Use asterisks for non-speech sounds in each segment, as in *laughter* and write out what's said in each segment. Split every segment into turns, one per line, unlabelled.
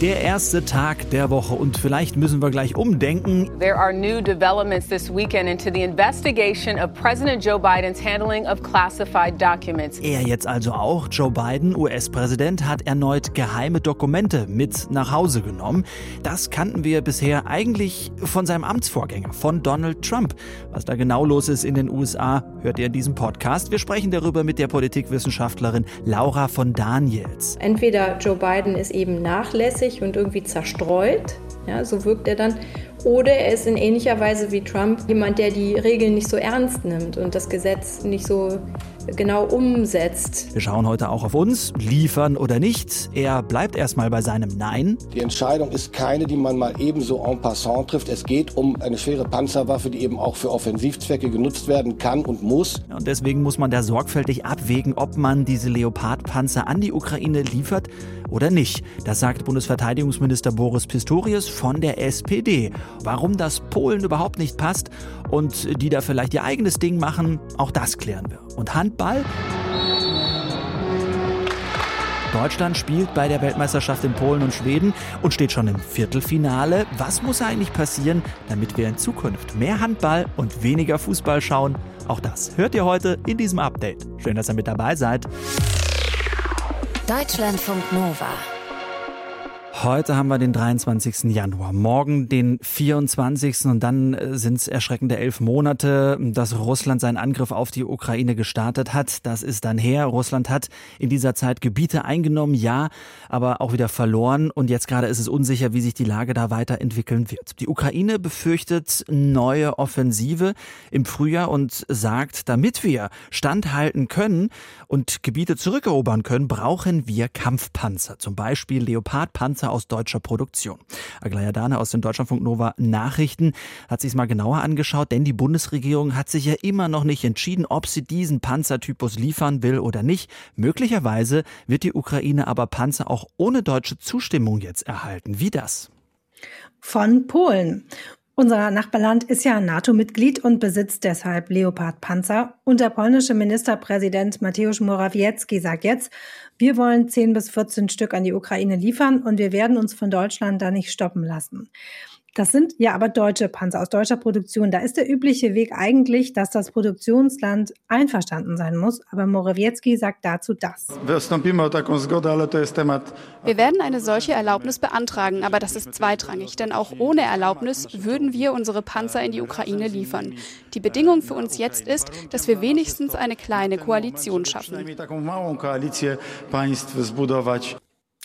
Der erste Tag der Woche und vielleicht müssen wir gleich umdenken.
There are new developments this weekend into the investigation of President Joe Biden's handling of classified documents.
Er jetzt also auch, Joe Biden, US-Präsident, hat erneut geheime Dokumente mit nach Hause genommen. Das kannten wir bisher eigentlich von seinem Amtsvorgänger, von Donald Trump. Was da genau los ist in den USA, hört ihr in diesem Podcast. Wir sprechen darüber mit der Politikwissenschaftlerin Laura von Daniels.
Entweder Joe Biden ist eben nachlässig, sich und irgendwie zerstreut. Ja, so wirkt er dann. Oder er ist in ähnlicher Weise wie Trump jemand, der die Regeln nicht so ernst nimmt und das Gesetz nicht so genau umsetzt.
Wir schauen heute auch auf uns, liefern oder nicht. Er bleibt erstmal bei seinem Nein.
Die Entscheidung ist keine, die man mal ebenso en passant trifft. Es geht um eine schwere Panzerwaffe, die eben auch für Offensivzwecke genutzt werden kann und muss.
Und deswegen muss man da sorgfältig abwägen, ob man diese Leopard-Panzer an die Ukraine liefert oder nicht. Das sagt Bundesverteidigungsminister Boris Pistorius von der SPD. Warum das Polen überhaupt nicht passt und die da vielleicht ihr eigenes Ding machen, auch das klären wir. Und Handball? Deutschland spielt bei der Weltmeisterschaft in Polen und Schweden und steht schon im Viertelfinale. Was muss eigentlich passieren, damit wir in Zukunft mehr Handball und weniger Fußball schauen? Auch das hört ihr heute in diesem Update. Schön, dass ihr mit dabei seid.
Deutschlandfunk Nova.
Heute haben wir den 23. Januar, morgen den 24. und dann äh, sind es erschreckende elf Monate, dass Russland seinen Angriff auf die Ukraine gestartet hat. Das ist dann her. Russland hat in dieser Zeit Gebiete eingenommen, ja, aber auch wieder verloren und jetzt gerade ist es unsicher, wie sich die Lage da weiterentwickeln wird. Die Ukraine befürchtet neue Offensive im Frühjahr und sagt, damit wir standhalten können und Gebiete zurückerobern können, brauchen wir Kampfpanzer, zum Beispiel Leopardpanzer Panzer aus deutscher Produktion. Aglaya Dane aus den Deutschlandfunk Nova Nachrichten hat sich mal genauer angeschaut, denn die Bundesregierung hat sich ja immer noch nicht entschieden, ob sie diesen Panzertypus liefern will oder nicht. Möglicherweise wird die Ukraine aber Panzer auch ohne deutsche Zustimmung jetzt erhalten. Wie das?
Von Polen. Unser Nachbarland ist ja NATO-Mitglied und besitzt deshalb Leopard-Panzer. Und der polnische Ministerpräsident Mateusz Morawiecki sagt jetzt, wir wollen 10 bis 14 Stück an die Ukraine liefern und wir werden uns von Deutschland da nicht stoppen lassen. Das sind ja aber deutsche Panzer aus deutscher Produktion. Da ist der übliche Weg eigentlich, dass das Produktionsland einverstanden sein muss. Aber Morawiecki sagt dazu das.
Wir werden eine solche Erlaubnis beantragen, aber das ist zweitrangig, denn auch ohne Erlaubnis würden wir unsere Panzer in die Ukraine liefern. Die Bedingung für uns jetzt ist, dass wir wenigstens eine kleine Koalition schaffen.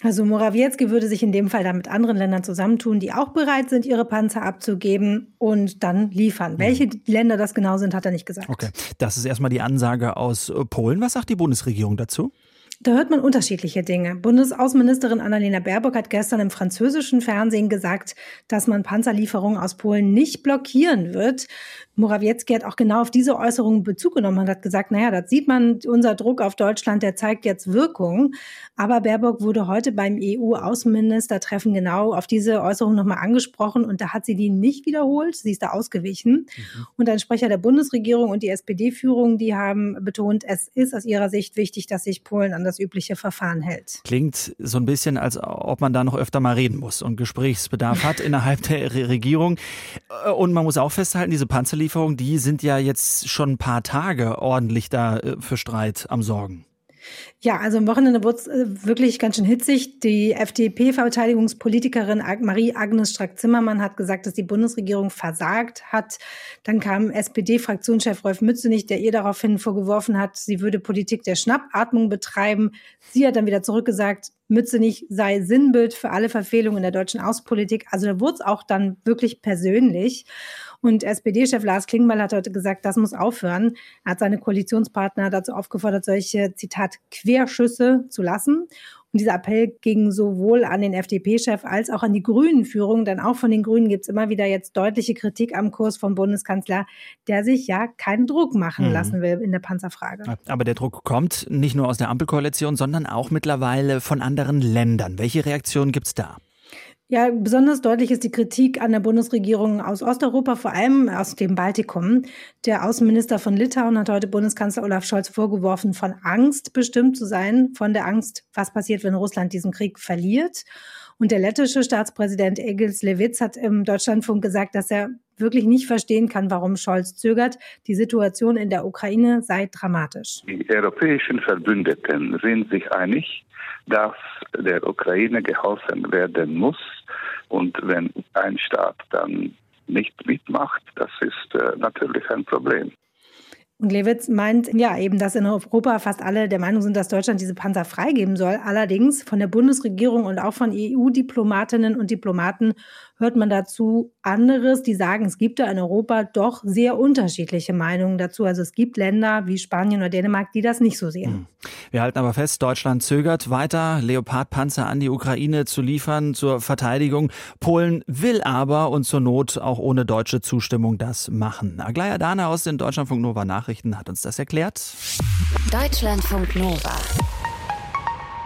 Also Morawiecki würde sich in dem Fall dann mit anderen Ländern zusammentun, die auch bereit sind, ihre Panzer abzugeben und dann liefern. Mhm. Welche Länder das genau sind, hat er nicht gesagt.
Okay, das ist erstmal die Ansage aus Polen. Was sagt die Bundesregierung dazu?
Da hört man unterschiedliche Dinge. Bundesaußenministerin Annalena Baerbock hat gestern im französischen Fernsehen gesagt, dass man Panzerlieferungen aus Polen nicht blockieren wird. Morawiecki hat auch genau auf diese Äußerungen Bezug genommen und hat gesagt, naja, das sieht man, unser Druck auf Deutschland, der zeigt jetzt Wirkung. Aber Baerbock wurde heute beim EU-Außenministertreffen genau auf diese Äußerung nochmal angesprochen und da hat sie die nicht wiederholt. Sie ist da ausgewichen. Mhm. Und ein Sprecher der Bundesregierung und die SPD-Führung, die haben betont, es ist aus ihrer Sicht wichtig, dass sich Polen an das übliche Verfahren hält.
Klingt so ein bisschen, als ob man da noch öfter mal reden muss und Gesprächsbedarf hat *laughs* innerhalb der Regierung. Und man muss auch festhalten, diese Panzerlieferung Waffenlieferungen, die sind ja jetzt schon ein paar Tage ordentlich da äh, für Streit am Sorgen.
Ja, also am Wochenende wurde es äh, wirklich ganz schön hitzig. Die FDP-Verteidigungspolitikerin Marie-Agnes Strack-Zimmermann hat gesagt, dass die Bundesregierung versagt hat. Dann kam SPD-Fraktionschef Rolf Mützenich, der ihr daraufhin vorgeworfen hat, sie würde Politik der Schnappatmung betreiben. Sie hat dann wieder zurückgesagt, Mützenich sei Sinnbild für alle Verfehlungen in der deutschen Außenpolitik. Also da wurde es auch dann wirklich persönlich. Und SPD-Chef Lars Klingbeil hat heute gesagt, das muss aufhören. Er hat seine Koalitionspartner dazu aufgefordert, solche, Zitat, Querschüsse zu lassen. Und dieser Appell ging sowohl an den FDP-Chef als auch an die Grünen-Führung, denn auch von den Grünen gibt es immer wieder jetzt deutliche Kritik am Kurs vom Bundeskanzler, der sich ja keinen Druck machen mhm. lassen will in der Panzerfrage.
Aber der Druck kommt nicht nur aus der Ampelkoalition, sondern auch mittlerweile von anderen Ländern. Welche Reaktionen gibt es da?
Ja, besonders deutlich ist die Kritik an der Bundesregierung aus Osteuropa, vor allem aus dem Baltikum. Der Außenminister von Litauen hat heute Bundeskanzler Olaf Scholz vorgeworfen, von Angst bestimmt zu sein, von der Angst, was passiert, wenn Russland diesen Krieg verliert. Und der lettische Staatspräsident Egils Levits hat im Deutschlandfunk gesagt, dass er wirklich nicht verstehen kann, warum Scholz zögert. Die Situation in der Ukraine sei dramatisch.
Die europäischen Verbündeten sind sich einig, dass der Ukraine geholfen werden muss. Und wenn ein Staat dann nicht mitmacht, das ist äh, natürlich ein Problem.
Und Lewitz meint ja eben, dass in Europa fast alle der Meinung sind, dass Deutschland diese Panzer freigeben soll. Allerdings von der Bundesregierung und auch von EU-Diplomatinnen und Diplomaten hört man dazu anderes, die sagen, es gibt da in Europa doch sehr unterschiedliche Meinungen dazu. Also es gibt Länder wie Spanien oder Dänemark, die das nicht so sehen. Hm.
Wir halten aber fest, Deutschland zögert weiter, Leopardpanzer an die Ukraine zu liefern zur Verteidigung. Polen will aber und zur Not auch ohne deutsche Zustimmung das machen. Aglaya Dana aus den Deutschlandfunk Nova Nachrichten hat uns das erklärt.
Deutschlandfunk Nova.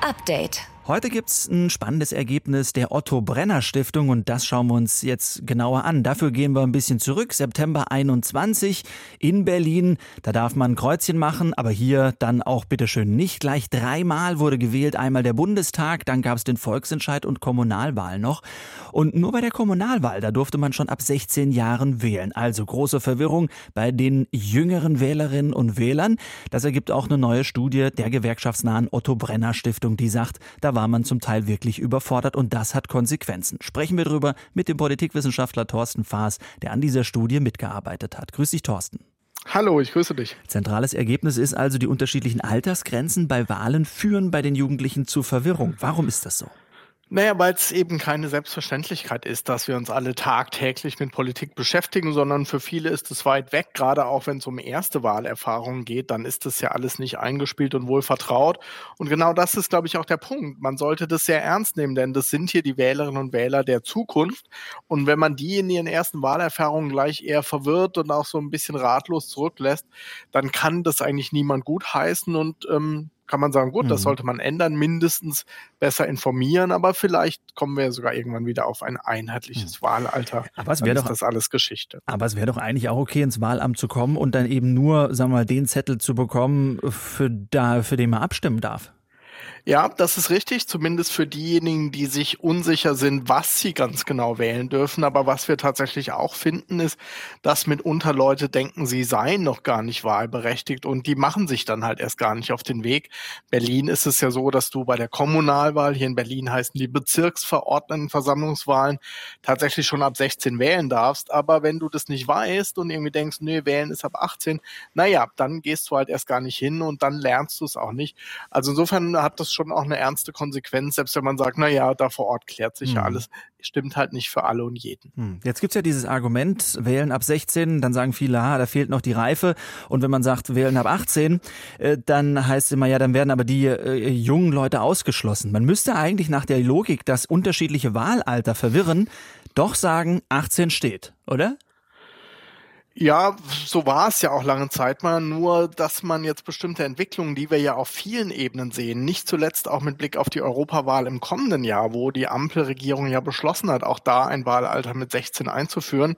Update.
Heute gibt's ein spannendes Ergebnis der Otto Brenner Stiftung und das schauen wir uns jetzt genauer an. Dafür gehen wir ein bisschen zurück. September 21 in Berlin. Da darf man ein Kreuzchen machen, aber hier dann auch bitteschön nicht. Gleich dreimal wurde gewählt. Einmal der Bundestag, dann gab's den Volksentscheid und Kommunalwahl noch. Und nur bei der Kommunalwahl, da durfte man schon ab 16 Jahren wählen. Also große Verwirrung bei den jüngeren Wählerinnen und Wählern. Das ergibt auch eine neue Studie der gewerkschaftsnahen Otto Brenner Stiftung, die sagt, da war man zum Teil wirklich überfordert und das hat Konsequenzen. Sprechen wir darüber mit dem Politikwissenschaftler Thorsten Faas, der an dieser Studie mitgearbeitet hat. Grüß dich, Thorsten.
Hallo, ich grüße dich.
Zentrales Ergebnis ist also, die unterschiedlichen Altersgrenzen bei Wahlen führen bei den Jugendlichen zu Verwirrung. Warum ist das so?
Naja, weil es eben keine Selbstverständlichkeit ist, dass wir uns alle tagtäglich mit Politik beschäftigen, sondern für viele ist es weit weg. Gerade auch wenn es um erste Wahlerfahrungen geht, dann ist das ja alles nicht eingespielt und wohl vertraut. Und genau das ist, glaube ich, auch der Punkt. Man sollte das sehr ernst nehmen, denn das sind hier die Wählerinnen und Wähler der Zukunft. Und wenn man die in ihren ersten Wahlerfahrungen gleich eher verwirrt und auch so ein bisschen ratlos zurücklässt, dann kann das eigentlich niemand gutheißen und ähm, kann man sagen, gut, mhm. das sollte man ändern, mindestens besser informieren, aber vielleicht kommen wir sogar irgendwann wieder auf ein einheitliches mhm. Wahlalter.
Aber es wäre doch
das alles Geschichte.
Aber es wäre doch eigentlich auch okay, ins Wahlamt zu kommen und dann eben nur, sagen wir mal, den Zettel zu bekommen, für, da, für den man abstimmen darf.
Ja, das ist richtig, zumindest für diejenigen, die sich unsicher sind, was sie ganz genau wählen dürfen. Aber was wir tatsächlich auch finden, ist, dass mitunter Leute denken, sie seien noch gar nicht wahlberechtigt und die machen sich dann halt erst gar nicht auf den Weg. Berlin ist es ja so, dass du bei der Kommunalwahl, hier in Berlin heißen die Bezirksverordnetenversammlungswahlen, tatsächlich schon ab 16 wählen darfst. Aber wenn du das nicht weißt und irgendwie denkst, nee, wählen ist ab 18, naja, dann gehst du halt erst gar nicht hin und dann lernst du es auch nicht. Also insofern hat das schon auch eine ernste Konsequenz, selbst wenn man sagt, na ja, da vor Ort klärt sich mhm. ja alles. Stimmt halt nicht für alle und jeden.
Mhm. Jetzt gibt's ja dieses Argument, wählen ab 16, dann sagen viele, ah, da fehlt noch die Reife. Und wenn man sagt, wählen ab 18, äh, dann heißt es immer, ja, dann werden aber die äh, jungen Leute ausgeschlossen. Man müsste eigentlich nach der Logik, das unterschiedliche Wahlalter verwirren, doch sagen, 18 steht, oder?
Ja, so war es ja auch lange Zeit mal, nur dass man jetzt bestimmte Entwicklungen, die wir ja auf vielen Ebenen sehen, nicht zuletzt auch mit Blick auf die Europawahl im kommenden Jahr, wo die Ampelregierung ja beschlossen hat, auch da ein Wahlalter mit 16 einzuführen.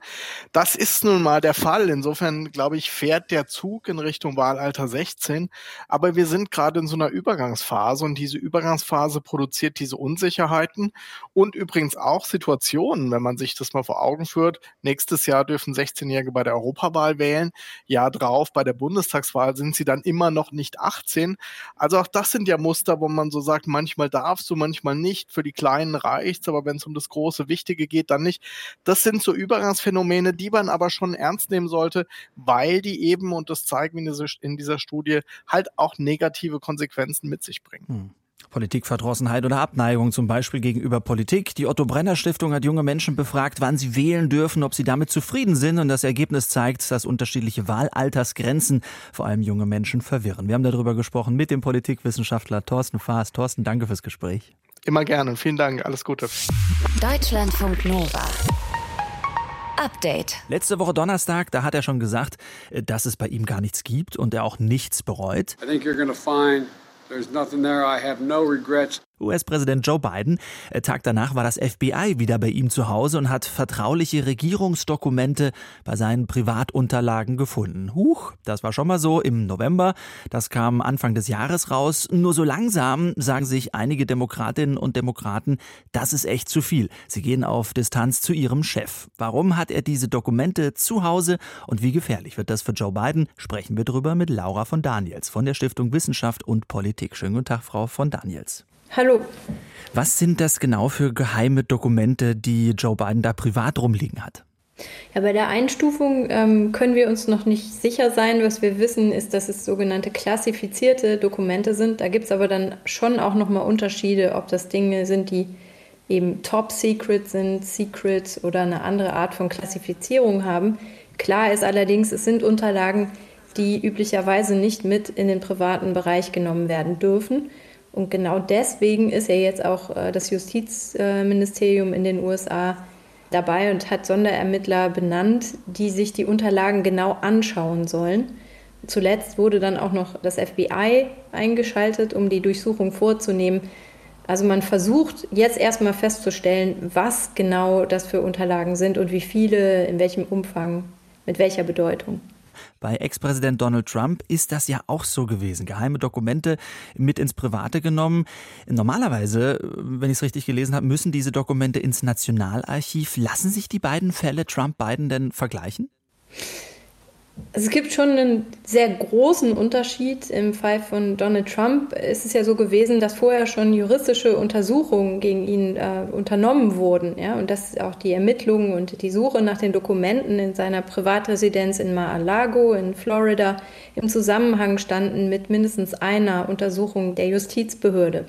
Das ist nun mal der Fall. Insofern, glaube ich, fährt der Zug in Richtung Wahlalter 16. Aber wir sind gerade in so einer Übergangsphase und diese Übergangsphase produziert diese Unsicherheiten und übrigens auch Situationen, wenn man sich das mal vor Augen führt. Nächstes Jahr dürfen 16-Jährige bei der Europawahl Europawahl wählen. Jahr drauf bei der Bundestagswahl sind sie dann immer noch nicht 18. Also auch das sind ja Muster, wo man so sagt, manchmal darfst du, manchmal nicht. Für die Kleinen reicht's, aber wenn es um das große Wichtige geht, dann nicht. Das sind so Übergangsphänomene, die man aber schon ernst nehmen sollte, weil die eben, und das zeigen wir in dieser Studie, halt auch negative Konsequenzen mit sich bringen. Hm.
Politikverdrossenheit oder Abneigung zum Beispiel gegenüber Politik. Die Otto Brenner Stiftung hat junge Menschen befragt, wann sie wählen dürfen, ob sie damit zufrieden sind. Und das Ergebnis zeigt, dass unterschiedliche Wahlaltersgrenzen vor allem junge Menschen verwirren. Wir haben darüber gesprochen mit dem Politikwissenschaftler Thorsten Faas. Thorsten, danke fürs Gespräch.
Immer gerne. Vielen Dank. Alles Gute.
Deutschlandfunk Nova. Update.
Letzte Woche Donnerstag, da hat er schon gesagt, dass es bei ihm gar nichts gibt und er auch nichts bereut. I think you're find There's nothing there. I have no regrets. US-Präsident Joe Biden. Äh, Tag danach war das FBI wieder bei ihm zu Hause und hat vertrauliche Regierungsdokumente bei seinen Privatunterlagen gefunden. Huch, das war schon mal so im November. Das kam Anfang des Jahres raus. Nur so langsam sagen sich einige Demokratinnen und Demokraten, das ist echt zu viel. Sie gehen auf Distanz zu ihrem Chef. Warum hat er diese Dokumente zu Hause und wie gefährlich wird das für Joe Biden? Sprechen wir darüber mit Laura von Daniels von der Stiftung Wissenschaft und Politik. Schönen guten Tag, Frau von Daniels.
Hallo.
Was sind das genau für geheime Dokumente, die Joe Biden da privat rumliegen hat?
Ja, bei der Einstufung ähm, können wir uns noch nicht sicher sein. Was wir wissen, ist, dass es sogenannte klassifizierte Dokumente sind. Da gibt es aber dann schon auch nochmal Unterschiede, ob das Dinge sind, die eben Top Secret sind, Secret oder eine andere Art von Klassifizierung haben. Klar ist allerdings, es sind Unterlagen, die üblicherweise nicht mit in den privaten Bereich genommen werden dürfen. Und genau deswegen ist ja jetzt auch äh, das Justizministerium in den USA dabei und hat Sonderermittler benannt, die sich die Unterlagen genau anschauen sollen. Zuletzt wurde dann auch noch das FBI eingeschaltet, um die Durchsuchung vorzunehmen. Also man versucht jetzt erstmal festzustellen, was genau das für Unterlagen sind und wie viele, in welchem Umfang, mit welcher Bedeutung.
Bei Ex-Präsident Donald Trump ist das ja auch so gewesen. Geheime Dokumente mit ins Private genommen. Normalerweise, wenn ich es richtig gelesen habe, müssen diese Dokumente ins Nationalarchiv. Lassen sich die beiden Fälle Trump-Biden denn vergleichen?
Also es gibt schon einen sehr großen Unterschied. Im Fall von Donald Trump ist es ja so gewesen, dass vorher schon juristische Untersuchungen gegen ihn äh, unternommen wurden. Ja? Und dass auch die Ermittlungen und die Suche nach den Dokumenten in seiner Privatresidenz in Mar-a-Lago in Florida im Zusammenhang standen mit mindestens einer Untersuchung der Justizbehörde.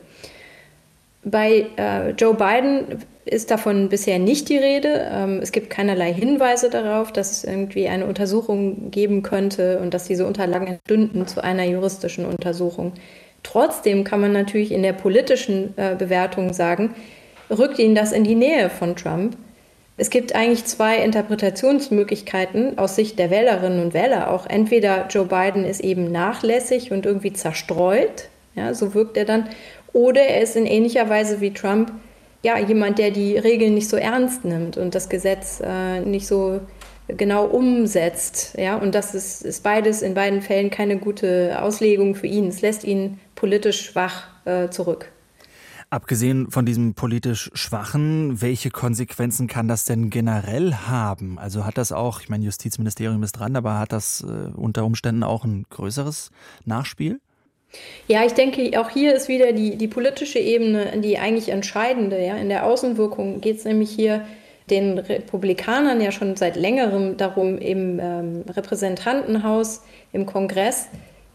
Bei äh, Joe Biden ist davon bisher nicht die Rede. Ähm, es gibt keinerlei Hinweise darauf, dass es irgendwie eine Untersuchung geben könnte und dass diese Unterlagen entstünden zu einer juristischen Untersuchung. Trotzdem kann man natürlich in der politischen äh, Bewertung sagen, rückt ihn das in die Nähe von Trump. Es gibt eigentlich zwei Interpretationsmöglichkeiten aus Sicht der Wählerinnen und Wähler auch. Entweder Joe Biden ist eben nachlässig und irgendwie zerstreut, ja, so wirkt er dann, oder er ist in ähnlicher Weise wie Trump ja jemand, der die Regeln nicht so ernst nimmt und das Gesetz äh, nicht so genau umsetzt. Ja? Und das ist, ist, beides in beiden Fällen keine gute Auslegung für ihn. Es lässt ihn politisch schwach äh, zurück.
Abgesehen von diesem politisch Schwachen, welche Konsequenzen kann das denn generell haben? Also hat das auch, ich meine, Justizministerium ist dran, aber hat das äh, unter Umständen auch ein größeres Nachspiel?
Ja, ich denke, auch hier ist wieder die, die politische Ebene die eigentlich entscheidende. Ja? In der Außenwirkung geht es nämlich hier den Republikanern ja schon seit längerem darum, im ähm, Repräsentantenhaus, im Kongress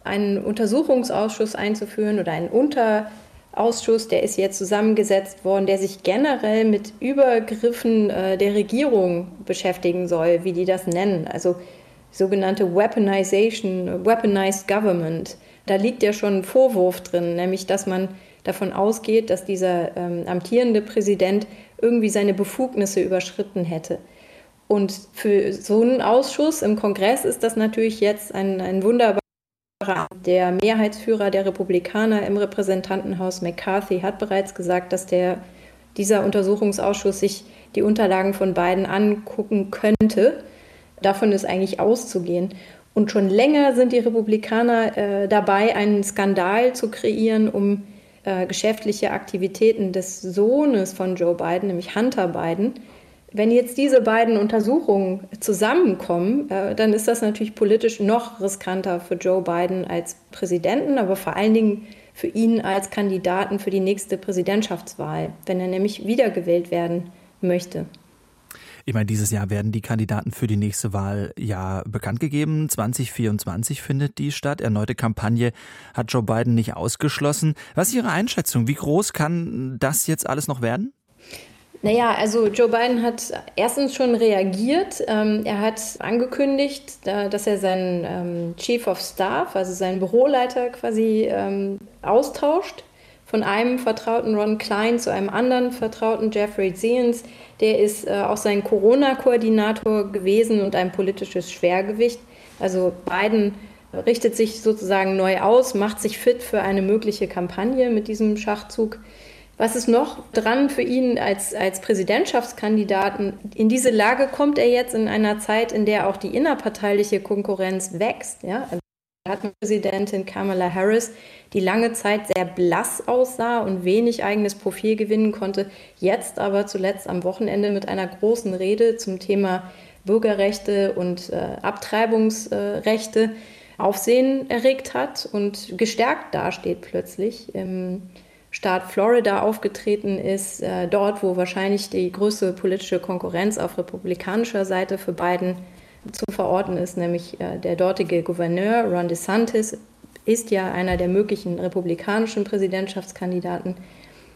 einen Untersuchungsausschuss einzuführen oder einen Unterausschuss, der ist jetzt zusammengesetzt worden, der sich generell mit Übergriffen äh, der Regierung beschäftigen soll, wie die das nennen. Also sogenannte Weaponization, Weaponized Government. Da liegt ja schon ein Vorwurf drin, nämlich dass man davon ausgeht, dass dieser ähm, amtierende Präsident irgendwie seine Befugnisse überschritten hätte. Und für so einen Ausschuss im Kongress ist das natürlich jetzt ein, ein wunderbarer. Der Mehrheitsführer der Republikaner im Repräsentantenhaus McCarthy hat bereits gesagt, dass der, dieser Untersuchungsausschuss sich die Unterlagen von beiden angucken könnte. Davon ist eigentlich auszugehen. Und schon länger sind die Republikaner äh, dabei, einen Skandal zu kreieren, um äh, geschäftliche Aktivitäten des Sohnes von Joe Biden, nämlich Hunter Biden. Wenn jetzt diese beiden Untersuchungen zusammenkommen, äh, dann ist das natürlich politisch noch riskanter für Joe Biden als Präsidenten, aber vor allen Dingen für ihn als Kandidaten für die nächste Präsidentschaftswahl, wenn er nämlich wiedergewählt werden möchte.
Ich meine, dieses Jahr werden die Kandidaten für die nächste Wahl ja bekannt gegeben. 2024 findet die statt. Erneute Kampagne hat Joe Biden nicht ausgeschlossen. Was ist Ihre Einschätzung? Wie groß kann das jetzt alles noch werden?
Naja, also Joe Biden hat erstens schon reagiert. Ähm, er hat angekündigt, dass er seinen ähm, Chief of Staff, also seinen Büroleiter quasi ähm, austauscht von einem vertrauten Ron Klein zu einem anderen vertrauten Jeffrey Zients. Der ist äh, auch sein Corona-Koordinator gewesen und ein politisches Schwergewicht. Also Biden richtet sich sozusagen neu aus, macht sich fit für eine mögliche Kampagne mit diesem Schachzug. Was ist noch dran für ihn als, als Präsidentschaftskandidaten? In diese Lage kommt er jetzt in einer Zeit, in der auch die innerparteiliche Konkurrenz wächst. Ja? Präsidentin Kamala Harris, die lange Zeit sehr blass aussah und wenig eigenes Profil gewinnen konnte, jetzt aber zuletzt am Wochenende mit einer großen Rede zum Thema Bürgerrechte und äh, Abtreibungsrechte Aufsehen erregt hat und gestärkt dasteht plötzlich. Im Staat Florida aufgetreten ist, äh, dort, wo wahrscheinlich die größte politische Konkurrenz auf republikanischer Seite für Biden zu verorten ist, nämlich äh, der dortige Gouverneur Ron DeSantis ist ja einer der möglichen republikanischen Präsidentschaftskandidaten.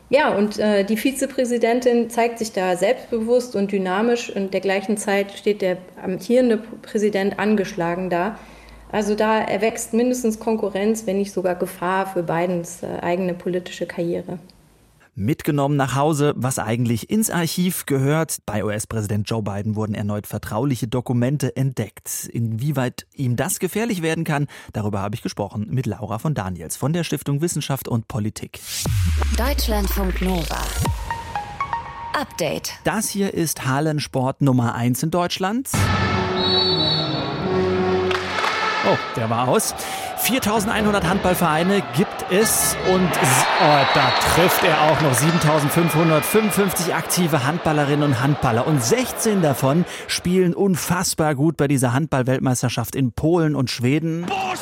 Ja, und äh, die Vizepräsidentin zeigt sich da selbstbewusst und dynamisch und der gleichen Zeit steht der amtierende Präsident angeschlagen da. Also da erwächst mindestens Konkurrenz, wenn nicht sogar Gefahr für Bidens äh, eigene politische Karriere
mitgenommen nach Hause, was eigentlich ins Archiv gehört. Bei US-Präsident Joe Biden wurden erneut vertrauliche Dokumente entdeckt. Inwieweit ihm das gefährlich werden kann, darüber habe ich gesprochen mit Laura von Daniels von der Stiftung Wissenschaft und Politik.
Deutschlandfunk Nova. Update.
Das hier ist Hallensport Nummer 1 in Deutschland. Oh, der war aus. 4100 Handballvereine gibt es und oh, da trifft er auch noch 7555 aktive Handballerinnen und Handballer und 16 davon spielen unfassbar gut bei dieser Handballweltmeisterschaft in Polen und Schweden.
Boah,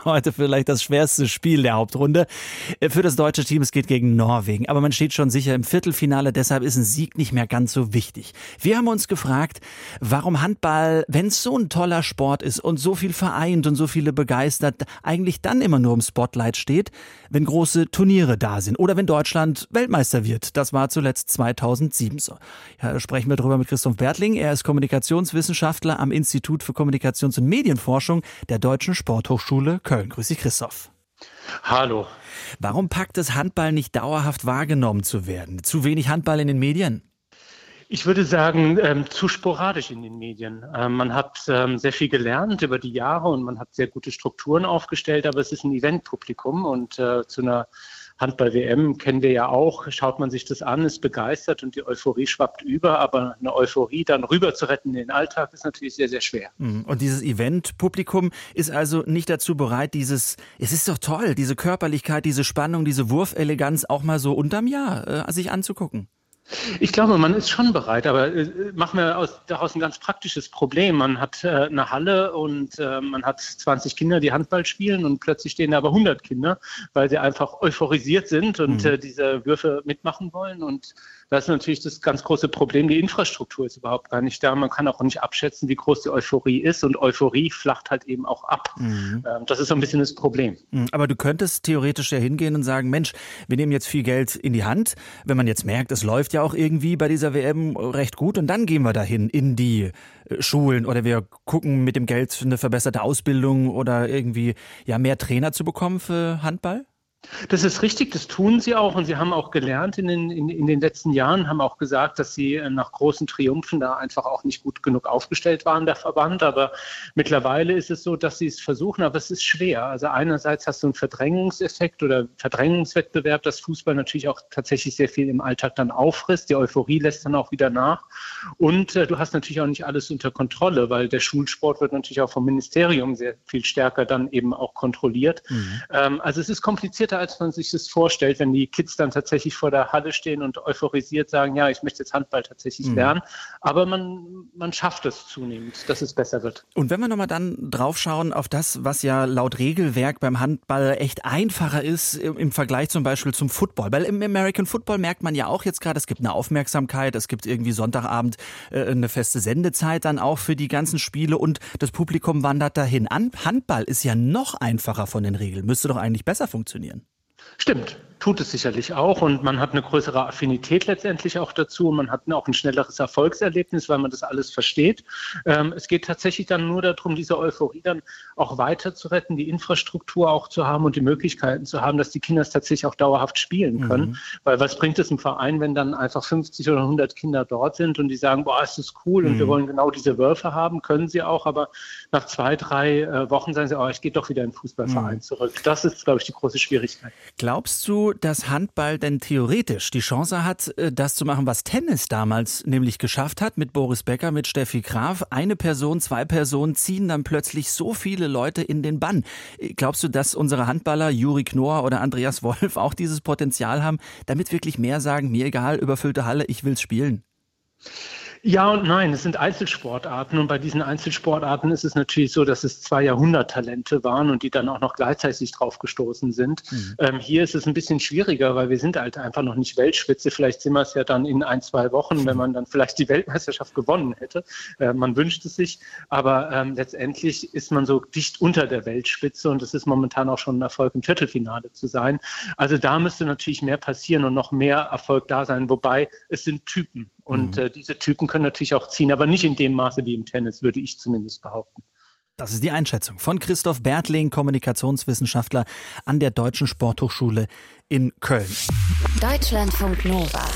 *laughs*
Heute vielleicht das schwerste Spiel der Hauptrunde für das deutsche Team. Es geht gegen Norwegen, aber man steht schon sicher im Viertelfinale, deshalb ist ein Sieg nicht mehr ganz so wichtig. Wir haben uns gefragt, warum Handball, wenn es so ein toller Sport ist und so viel vereint und so viele begeistert, eigentlich dann immer nur im Spotlight steht, wenn große Turniere da sind oder wenn Deutschland Weltmeister wird. Das war zuletzt 2007 so. Ja, sprechen wir drüber mit Christoph Bertling. Er ist Kommunikationswissenschaftler am Institut für Kommunikations- und Medienforschung der Deutschen Sporthochschule Köln. Grüß dich, Christoph.
Hallo.
Warum packt es Handball nicht dauerhaft wahrgenommen zu werden? Zu wenig Handball in den Medien?
Ich würde sagen, ähm, zu sporadisch in den Medien. Ähm, man hat ähm, sehr viel gelernt über die Jahre und man hat sehr gute Strukturen aufgestellt, aber es ist ein Eventpublikum und äh, zu einer Handball-WM kennen wir ja auch, schaut man sich das an, ist begeistert und die Euphorie schwappt über, aber eine Euphorie dann rüber zu retten in den Alltag ist natürlich sehr, sehr schwer.
Mhm. Und dieses Event-Publikum ist also nicht dazu bereit, dieses, es ist doch toll, diese Körperlichkeit, diese Spannung, diese Wurfeleganz auch mal so unterm Jahr äh, sich anzugucken.
Ich glaube, man ist schon bereit, aber äh, machen wir aus, daraus ein ganz praktisches Problem. Man hat äh, eine Halle und äh, man hat 20 Kinder, die Handball spielen und plötzlich stehen da aber 100 Kinder, weil sie einfach euphorisiert sind und mhm. Äh, diese Würfe mitmachen wollen und das ist natürlich das ganz große Problem. Die Infrastruktur ist überhaupt gar nicht da. Man kann auch nicht abschätzen, wie groß die Euphorie ist. Und Euphorie flacht halt eben auch ab. Mhm. Ähm, das ist so ein bisschen das Problem.
Mhm. Aber du könntest theoretisch ja hingehen und sagen, Mensch, wir nehmen jetzt viel Geld in die Hand. Wenn man jetzt merkt, es läuft ja auch irgendwie bei dieser WM recht gut. Und dann gehen wir dahin in die äh, Schulen oder wir gucken mit dem Geld eine verbesserte Ausbildung oder irgendwie ja mehr Trainer zu bekommen für Handball?
Das ist richtig, das tun sie auch und sie haben auch gelernt in den, in, in, den letzten Jahren, haben auch gesagt, dass sie äh, nach großen Triumphen da einfach auch nicht gut genug aufgestellt waren, der Verband. Aber mittlerweile ist es so, dass sie es versuchen, aber es ist schwer. Also einerseits hast du einen Verdrängungseffekt oder Verdrängungswettbewerb, dass Fußball natürlich auch tatsächlich sehr viel im Alltag dann auffrisst. Die Euphorie lässt dann auch wieder nach. Und äh, du hast natürlich auch nicht alles unter Kontrolle, weil der Schulsport wird natürlich auch vom Ministerium sehr viel stärker dann eben auch kontrolliert. Mhm. Ähm, also es ist kompliziert komplizierter, als man sich das vorstellt, wenn die Kids dann tatsächlich vor der Halle stehen und euphorisiert sagen, ja, ich möchte jetzt Handball tatsächlich mhm. lernen. Aber man, man schafft es zunehmend, dass es besser wird.
Und wenn wir nochmal dann draufschauen auf das, was ja laut Regelwerk beim Handball echt einfacher ist im Vergleich zum Beispiel zum Football. Weil im American Football merkt man ja auch jetzt gerade, es gibt eine Aufmerksamkeit, es gibt irgendwie Sonntagabend äh, eine feste Sendezeit dann auch für die ganzen Spiele und das Publikum wandert dahin. An Handball ist ja noch einfacher von den Regeln, müsste doch eigentlich besser funktionieren.
Stimmt. Tut es sicherlich auch und man hat eine größere Affinität letztendlich auch dazu und man hat auch ein schnelleres Erfolgserlebnis, weil man das alles versteht. Ähm, es geht tatsächlich dann nur darum, diese Euphorie dann auch weiter zu retten, die Infrastruktur auch zu haben und die Möglichkeiten zu haben, dass die Kinder es tatsächlich auch dauerhaft spielen können. Mhm. Weil was bringt es im Verein, wenn dann einfach 50 oder 100 Kinder dort sind und die sagen, boah, ist das cool und wir mhm. wollen genau diese Würfe haben, können sie auch, aber nach zwei, drei äh, Wochen sagen sie, oh, ich gehe doch wieder in den Fußballverein mhm. zurück. Das ist, glaube ich, die große Schwierigkeit.
Glaubst du, dass Handball denn theoretisch die Chance hat, äh, das zu machen, was Tennis damals nämlich geschafft hat, mit Boris Becker, mit Steffi Graf? Eine Person, zwei Personen ziehen dann plötzlich so viele Leute in den Bann. Glaubst du, dass unsere Handballer, Juri Knorr oder Andreas Wolf, auch dieses Potenzial haben, damit wirklich mehr sagen, mir egal, überfüllte Halle, ich will's spielen?
Ja und nein, es sind Einzelsportarten und bei diesen Einzelsportarten ist es natürlich so, dass es zwei Jahrhunderttalente waren und die dann auch noch gleichzeitig drauf gestoßen sind. Mhm. Ähm, hier ist es ein bisschen schwieriger, weil wir sind halt einfach noch nicht Weltspitze. Vielleicht sind wir es ja dann in ein, zwei Wochen, wenn man dann vielleicht die Weltmeisterschaft gewonnen hätte. Äh, man wünscht es sich, aber ähm, letztendlich ist man so dicht unter der Weltspitze und es ist momentan auch schon ein Erfolg im Viertelfinale zu sein. Also da müsste natürlich mehr passieren und noch mehr Erfolg da sein, wobei es sind Typen. Und mhm. äh, diese Typen können natürlich auch ziehen, aber nicht in dem Maße wie im Tennis, würde ich zumindest behaupten.
Das ist die Einschätzung von Christoph Bertling, Kommunikationswissenschaftler an der Deutschen Sporthochschule in Köln.
Deutschlandfunk Nova.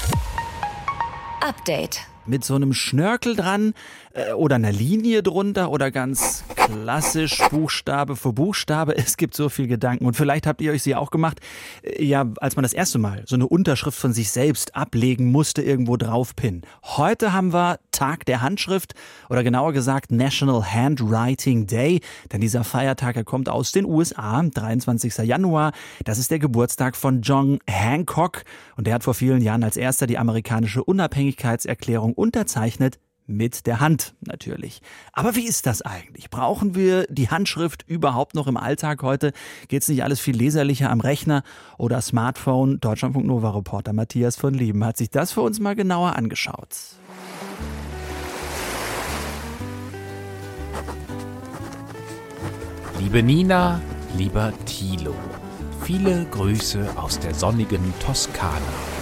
Update.
Mit so einem Schnörkel dran äh, oder einer Linie drunter oder ganz klassisch Buchstabe für Buchstabe. *laughs* Es gibt so viel Gedanken und vielleicht habt ihr euch sie auch gemacht. Äh, ja, als man das erste Mal so eine Unterschrift von sich selbst ablegen musste, irgendwo draufpinnen. Heute haben wir Tag der Handschrift oder genauer gesagt National Handwriting Day, denn dieser Feiertag, er kommt aus den USA, 23. Januar. Das ist der Geburtstag von John Hancock und der hat vor vielen Jahren als erster die amerikanische Unabhängigkeitserklärung unterzeichnet mit der Hand natürlich. Aber wie ist das eigentlich? Brauchen wir die Handschrift überhaupt noch im Alltag heute? Geht es nicht alles viel leserlicher am Rechner oder Smartphone? Deutschlandfunk Nova Reporter Matthias von Lieben hat sich das für uns mal genauer angeschaut.
Liebe Nina, lieber Thilo, viele Grüße aus der sonnigen Toskana.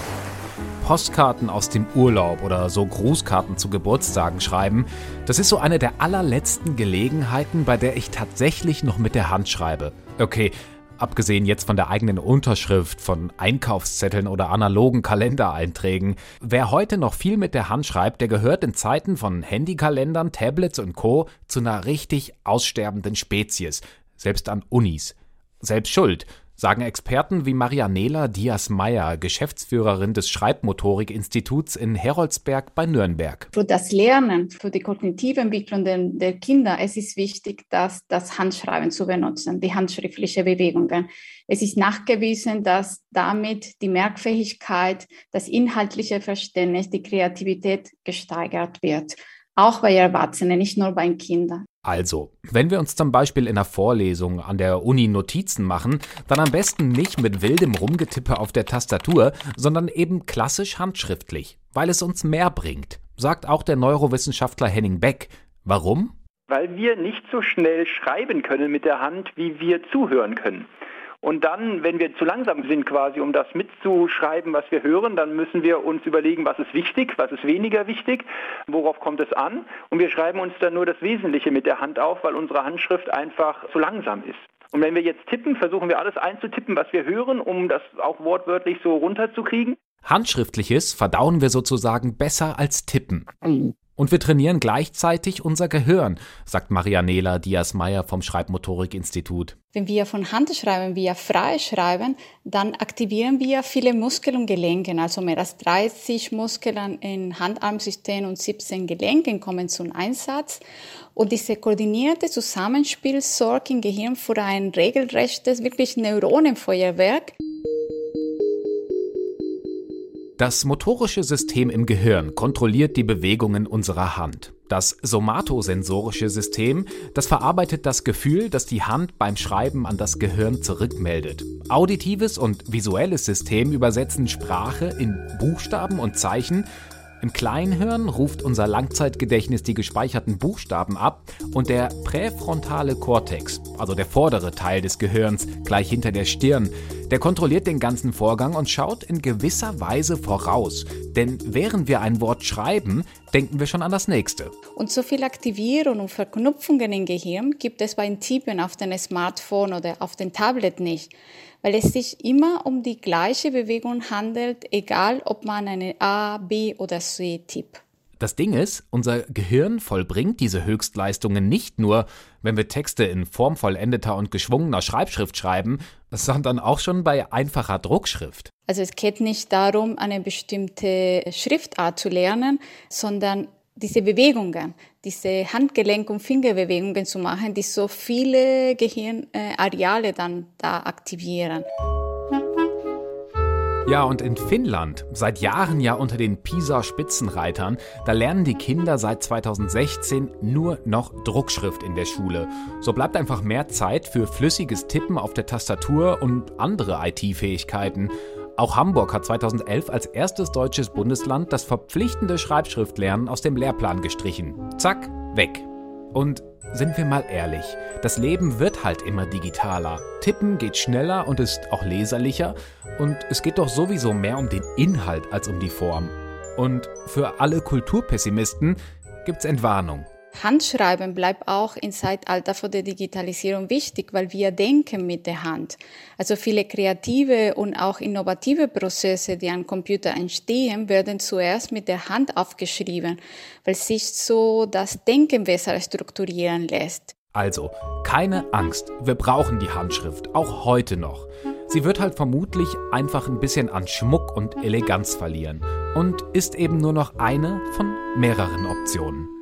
Postkarten aus dem Urlaub oder so Grußkarten zu Geburtstagen schreiben, das ist so eine der allerletzten Gelegenheiten, bei der ich tatsächlich noch mit der Hand schreibe. Okay, abgesehen jetzt von der eigenen Unterschrift, von Einkaufszetteln oder analogen Kalendereinträgen. Wer heute noch viel mit der Hand schreibt, der gehört in Zeiten von Handykalendern, Tablets und Co. zu einer richtig aussterbenden Spezies. Selbst an Unis. Selbst schuld sagen Experten wie Marianela Diaz-Meyer, Geschäftsführerin des Schreibmotorik-Instituts in Heroldsberg bei Nürnberg.
Für das Lernen, für die kognitive Entwicklung der, der Kinder, es ist wichtig, dass das Handschreiben zu benutzen, die handschriftliche Bewegungen. Es ist nachgewiesen, dass damit die Merkfähigkeit, das inhaltliche Verständnis, die Kreativität gesteigert wird. Auch bei Erwachsenen, nicht nur bei Kindern.
Also, wenn wir uns zum Beispiel in der Vorlesung an der Uni Notizen machen, dann am besten nicht mit wildem Rumgetippe auf der Tastatur, sondern eben klassisch handschriftlich, weil es uns mehr bringt, sagt auch der Neurowissenschaftler Henning Beck. Warum?
Weil wir nicht so schnell schreiben können mit der Hand, wie wir zuhören können. Und dann, wenn wir zu langsam sind quasi, um das mitzuschreiben, was wir hören, dann müssen wir uns überlegen, was ist wichtig, was ist weniger wichtig, worauf kommt es an. Und wir schreiben uns dann nur das Wesentliche mit der Hand auf, weil unsere Handschrift einfach zu langsam ist. Und wenn wir jetzt tippen, versuchen wir alles einzutippen, was wir hören, um das auch wortwörtlich so runterzukriegen.
Handschriftliches verdauen wir sozusagen besser als tippen. Und wir trainieren gleichzeitig unser Gehirn, sagt Marianela Diaz-Meyer vom Schreibmotorik-Institut.
Wenn wir von Hand schreiben, wir frei schreiben, dann aktivieren wir viele Muskeln und Gelenke. Also mehr als 30 Muskeln im Handarmsystem und 17 Gelenken kommen zum Einsatz. Und diese koordinierte Zusammenspiel sorgt im Gehirn für ein regelrechtes, wirklich Neuronenfeuerwerk.
Das motorische System im Gehirn kontrolliert die Bewegungen unserer Hand. Das somatosensorische System, das verarbeitet das Gefühl, das die Hand beim Schreiben an das Gehirn zurückmeldet. Auditives und visuelles System übersetzen Sprache in Buchstaben und Zeichen. Im Kleinhirn ruft unser Langzeitgedächtnis die gespeicherten Buchstaben ab und der präfrontale Kortex, also der vordere Teil des Gehirns, gleich hinter der Stirn, Der kontrolliert den ganzen Vorgang und schaut in gewisser Weise voraus. Denn während wir ein Wort schreiben, denken wir schon an das nächste.
Und so viel Aktivierung und Verknüpfungen im Gehirn gibt es beim Tippen auf dem Smartphone oder auf dem Tablet nicht, weil es sich immer um die gleiche Bewegung handelt, egal ob man eine A, B oder C tippt.
Das Ding ist, unser Gehirn vollbringt diese Höchstleistungen nicht nur, wenn wir Texte in formvollendeter und geschwungener Schreibschrift schreiben, sondern auch schon bei einfacher Druckschrift.
Also es geht nicht darum, eine bestimmte Schriftart zu lernen, sondern diese Bewegungen, diese Handgelenk- und Fingerbewegungen zu machen, die so viele Gehirnareale dann da aktivieren.
Ja, und in Finnland, seit Jahren ja unter den PISA-Spitzenreitern, da lernen die Kinder seit 2016 nur noch Druckschrift in der Schule. So bleibt einfach mehr Zeit für flüssiges Tippen auf der Tastatur und andere IT-Fähigkeiten. Auch Hamburg hat 2011 als erstes deutsches Bundesland das verpflichtende Schreibschriftlernen aus dem Lehrplan gestrichen. Zack, weg. Und sind wir mal ehrlich, das Leben wird halt immer digitaler. Tippen geht schneller und ist auch leserlicher und es geht doch sowieso mehr um den Inhalt als um die Form. Und für alle Kulturpessimisten gibt's Entwarnung.
Handschreiben bleibt auch im Zeitalter von der Digitalisierung wichtig, weil wir denken mit der Hand. Also viele kreative und auch innovative Prozesse, die am Computer entstehen, werden zuerst mit der Hand aufgeschrieben, weil sich so das Denken besser strukturieren lässt.
Also, keine Angst, wir brauchen die Handschrift, auch heute noch. Sie wird halt vermutlich einfach ein bisschen an Schmuck und Eleganz verlieren und ist eben nur noch eine von mehreren Optionen.